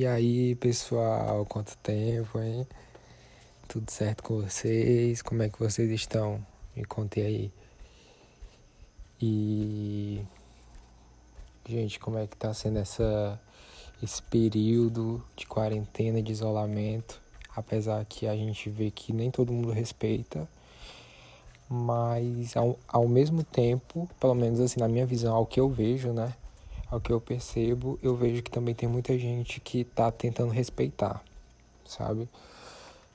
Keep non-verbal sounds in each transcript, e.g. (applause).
E aí, pessoal, quanto tempo, hein? Tudo certo com vocês? Como é que vocês estão? Me contem aí. E gente, como é que tá sendo essa esse período de quarentena, de isolamento, apesar que a gente vê que nem todo mundo respeita, mas ao, ao mesmo tempo, pelo menos assim na minha visão, ao que eu vejo, né? Ao que eu percebo, eu vejo que também tem muita gente que tá tentando respeitar, sabe?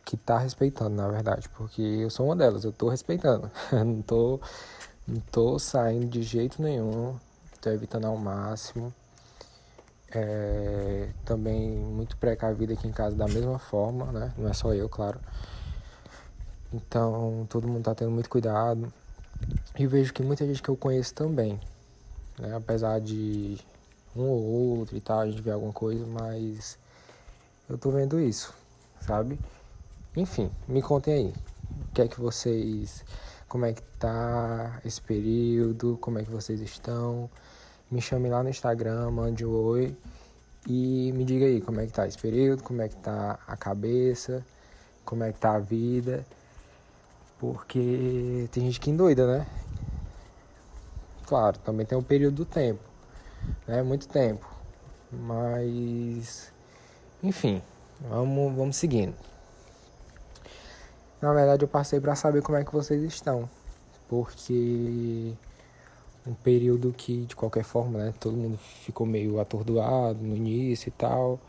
Que tá respeitando, na verdade, porque eu sou uma delas, eu tô respeitando. (laughs) não tô não tô saindo de jeito nenhum, tô evitando ao máximo. É, também muito precavido aqui em casa da mesma forma, né? Não é só eu, claro. Então, todo mundo tá tendo muito cuidado. E vejo que muita gente que eu conheço também né? Apesar de um ou outro e tal, a gente vê alguma coisa, mas eu tô vendo isso, sabe? Enfim, me contem aí. O que é que vocês. Como é que tá esse período? Como é que vocês estão? Me chame lá no Instagram, mande um oi e me diga aí como é que tá esse período, como é que tá a cabeça, como é que tá a vida. Porque tem gente que endoida, né? Claro, também tem o período do tempo, né? Muito tempo. Mas, enfim, vamos, vamos seguindo. Na verdade, eu passei para saber como é que vocês estão, porque um período que, de qualquer forma, né, todo mundo ficou meio atordoado no início e tal.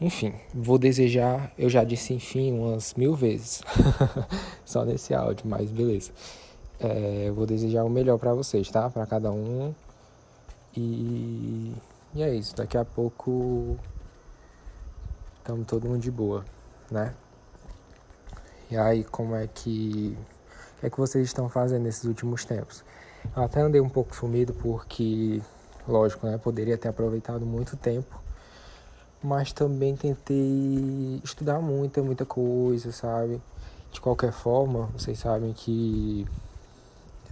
Enfim, vou desejar, eu já disse enfim umas mil vezes, (laughs) só nesse áudio, mas beleza. É, eu vou desejar o melhor para vocês, tá? Para cada um. E, e é isso. Daqui a pouco estamos todo mundo de boa, né? E aí, como é que. O que é que vocês estão fazendo nesses últimos tempos? Eu até andei um pouco sumido porque, lógico, né? Poderia ter aproveitado muito tempo. Mas também tentei estudar muita, muita coisa, sabe? De qualquer forma, vocês sabem que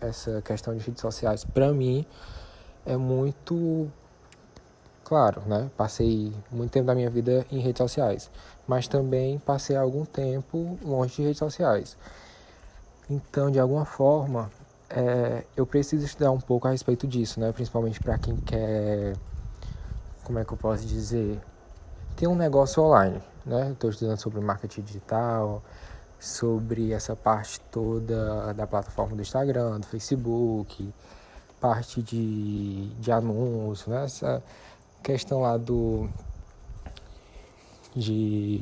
essa questão de redes sociais, para mim, é muito claro, né? Passei muito tempo da minha vida em redes sociais, mas também passei algum tempo longe de redes sociais. Então, de alguma forma, é, eu preciso estudar um pouco a respeito disso, né? Principalmente para quem quer, como é que eu posso dizer, ter um negócio online, né? Estou estudando sobre marketing digital, sobre essa parte toda da plataforma do Instagram, do Facebook, parte de, de anúncio, né? essa questão lá do de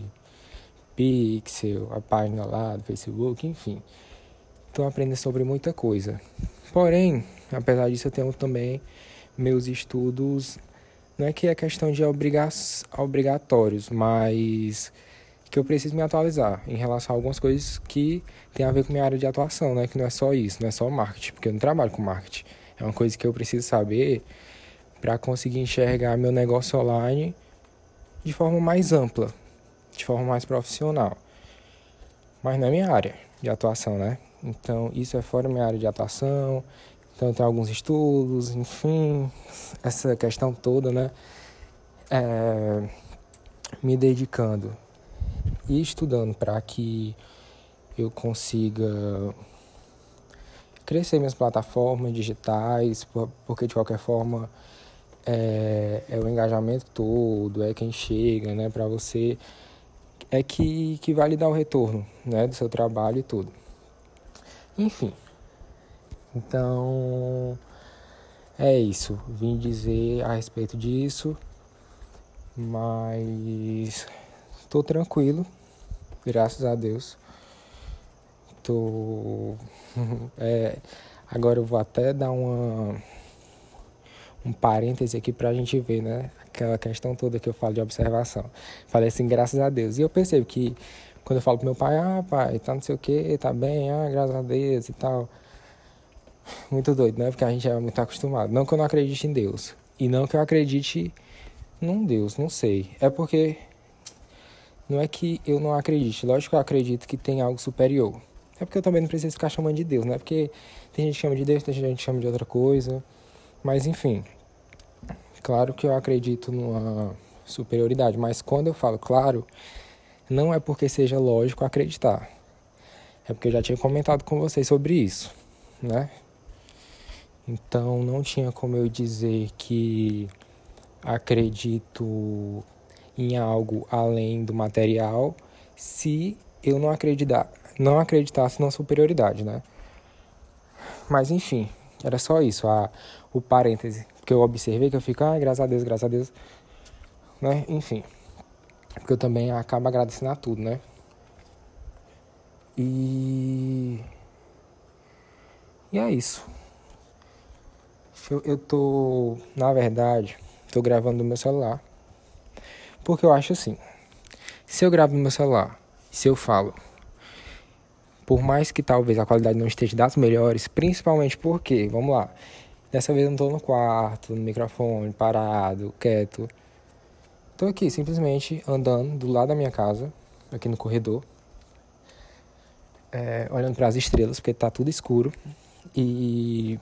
Pixel, a página lá do Facebook, enfim. Estou aprendendo sobre muita coisa. Porém, apesar disso, eu tenho também meus estudos. Não é que é questão de obriga obrigatórios, mas que eu preciso me atualizar em relação a algumas coisas que tem a ver com minha área de atuação, né? Que não é só isso, não é só marketing, porque eu não trabalho com marketing. É uma coisa que eu preciso saber para conseguir enxergar meu negócio online de forma mais ampla, de forma mais profissional. Mas não é minha área de atuação, né? Então, isso é fora minha área de atuação. Então, tem alguns estudos, enfim, essa questão toda, né? É, me dedicando e estudando para que eu consiga crescer minhas plataformas digitais, porque de qualquer forma é, é o engajamento todo, é quem chega, né, para você, é que, que vai lhe dar o retorno, né, do seu trabalho e tudo. Enfim, então é isso, vim dizer a respeito disso, mas Tô tranquilo, graças a Deus. Tô. (laughs) é, agora eu vou até dar uma. Um parêntese aqui pra gente ver, né? Aquela questão toda que eu falo de observação. Falei assim, graças a Deus. E eu percebo que quando eu falo pro meu pai, ah, pai, tá não sei o que, tá bem, ah, graças a Deus e tal. Muito doido, né? Porque a gente é muito acostumado. Não que eu não acredite em Deus. E não que eu acredite num Deus, não sei. É porque não é que eu não acredite, lógico que eu acredito que tem algo superior. É porque eu também não preciso ficar chamando de Deus, né? Porque tem gente que chama de Deus, tem gente que chama de outra coisa. Mas enfim, claro que eu acredito numa superioridade. Mas quando eu falo claro, não é porque seja lógico acreditar. É porque eu já tinha comentado com vocês sobre isso, né? Então não tinha como eu dizer que acredito em algo além do material se eu não acreditar, não acreditasse na superioridade, né? Mas enfim, era só isso, a, o parêntese que eu observei que eu fico, ah, graças a Deus, graças a Deus, né? Enfim, porque eu também acabo agradecendo a tudo, né? E e é isso. Eu, eu tô, na verdade, tô gravando no meu celular. Porque eu acho assim, se eu gravo no meu celular, se eu falo, por mais que talvez a qualidade não esteja das melhores, principalmente porque, vamos lá, dessa vez eu não tô no quarto, no microfone, parado, quieto. Tô aqui simplesmente andando do lado da minha casa, aqui no corredor, é, olhando para as estrelas, porque tá tudo escuro. E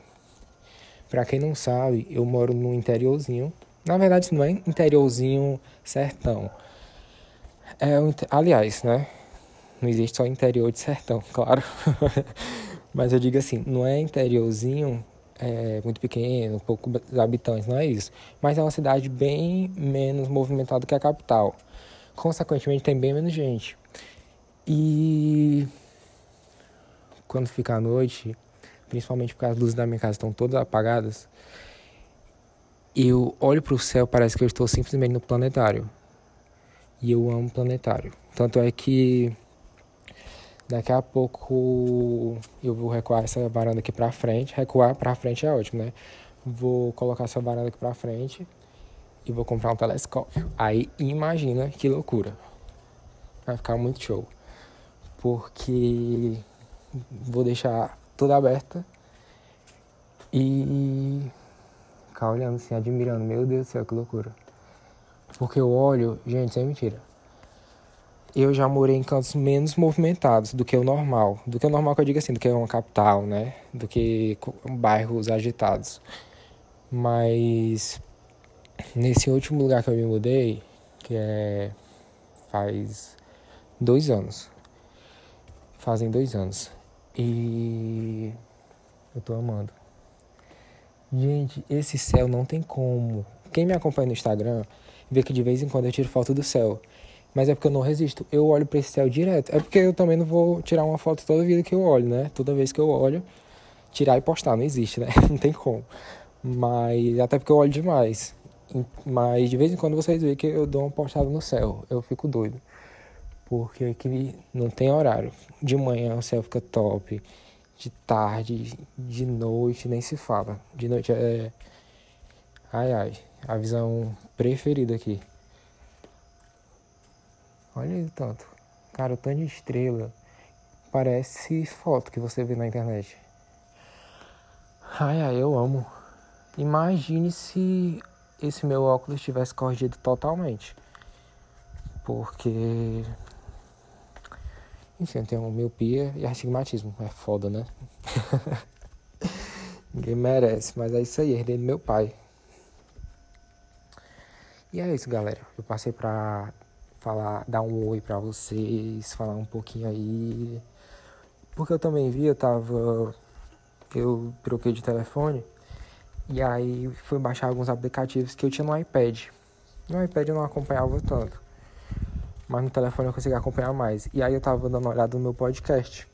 para quem não sabe, eu moro no interiorzinho. Na verdade, não é interiorzinho sertão. É aliás, né? Não existe só interior de sertão, (laughs) claro. Mas eu digo assim, não é interiorzinho é, muito pequeno, poucos habitantes, não é isso. Mas é uma cidade bem menos movimentada que a capital. Consequentemente, tem bem menos gente. E quando fica a noite, principalmente porque as luzes da minha casa estão todas apagadas, eu olho para o céu, parece que eu estou simplesmente no planetário. E eu amo planetário. Tanto é que daqui a pouco eu vou recuar essa varanda aqui para frente. Recuar para frente é ótimo, né? Vou colocar essa varanda aqui para frente e vou comprar um telescópio. Aí imagina que loucura. Vai ficar muito show. Porque vou deixar toda aberta e ficar olhando assim, admirando. Meu Deus do céu, que loucura. Porque eu olho, gente, sem mentira. Eu já morei em cantos menos movimentados do que o normal. Do que o normal que eu digo assim, do que uma capital, né? Do que bairros agitados. Mas nesse último lugar que eu me mudei, que é faz dois anos. Fazem dois anos. E eu tô amando. Gente, esse céu não tem como. Quem me acompanha no Instagram vê que de vez em quando eu tiro foto do céu. Mas é porque eu não resisto. Eu olho para esse céu direto. É porque eu também não vou tirar uma foto toda vida que eu olho, né? Toda vez que eu olho, tirar e postar. Não existe, né? (laughs) Não tem como. Mas até porque eu olho demais. Mas de vez em quando vocês veem que eu dou uma postada no céu. Eu fico doido porque aqui não tem horário. De manhã o céu fica top, de tarde, de noite nem se fala. De noite é. Ai ai, a visão preferida aqui. Olha aí tanto. Cara, o tanto de estrela. Parece foto que você vê na internet. Ai ai, eu amo. Imagine se esse meu óculos tivesse corrigido totalmente. Porque enfim, eu tenho miopia e astigmatismo. É foda, né? (laughs) Ninguém merece, mas é isso aí, herdei do meu pai. E é isso, galera. Eu passei pra falar, dar um oi pra vocês, falar um pouquinho aí. Porque eu também vi, eu tava. Eu troquei de telefone. E aí fui baixar alguns aplicativos que eu tinha no iPad. No iPad eu não acompanhava tanto mas no telefone eu consegui acompanhar mais. E aí eu tava dando uma olhada no meu podcast.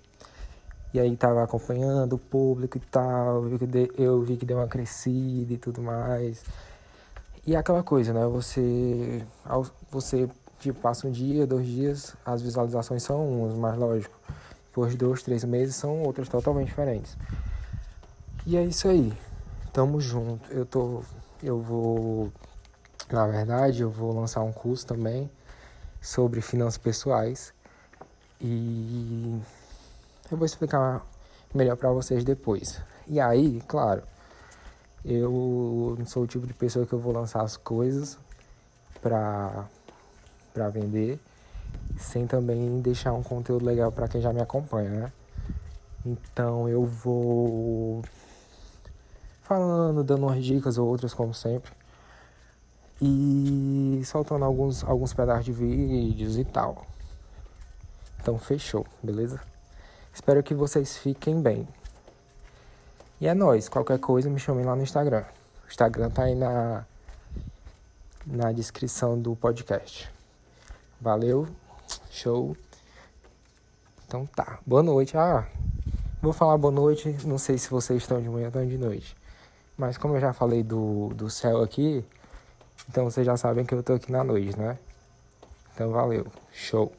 E aí tava acompanhando o público e tal, eu vi que deu uma crescida e tudo mais. E é aquela coisa, né? Você, você tipo, passa um dia, dois dias, as visualizações são umas, mas lógico, depois de dois, três meses são outras totalmente diferentes. E é isso aí. Tamo junto. Eu tô. Eu vou. Na verdade, eu vou lançar um curso também sobre finanças pessoais e eu vou explicar melhor para vocês depois. E aí, claro, eu não sou o tipo de pessoa que eu vou lançar as coisas para para vender sem também deixar um conteúdo legal para quem já me acompanha, né? Então eu vou falando, dando umas dicas ou outras como sempre. E soltando alguns, alguns pedaços de vídeos e tal. Então fechou, beleza? Espero que vocês fiquem bem. E é nóis, qualquer coisa me chamem lá no Instagram. O Instagram tá aí na, na descrição do podcast. Valeu, show. Então tá, boa noite. Ah, vou falar boa noite, não sei se vocês estão de manhã ou de noite. Mas como eu já falei do, do céu aqui, então vocês já sabem que eu tô aqui na noite, né? Então valeu, show.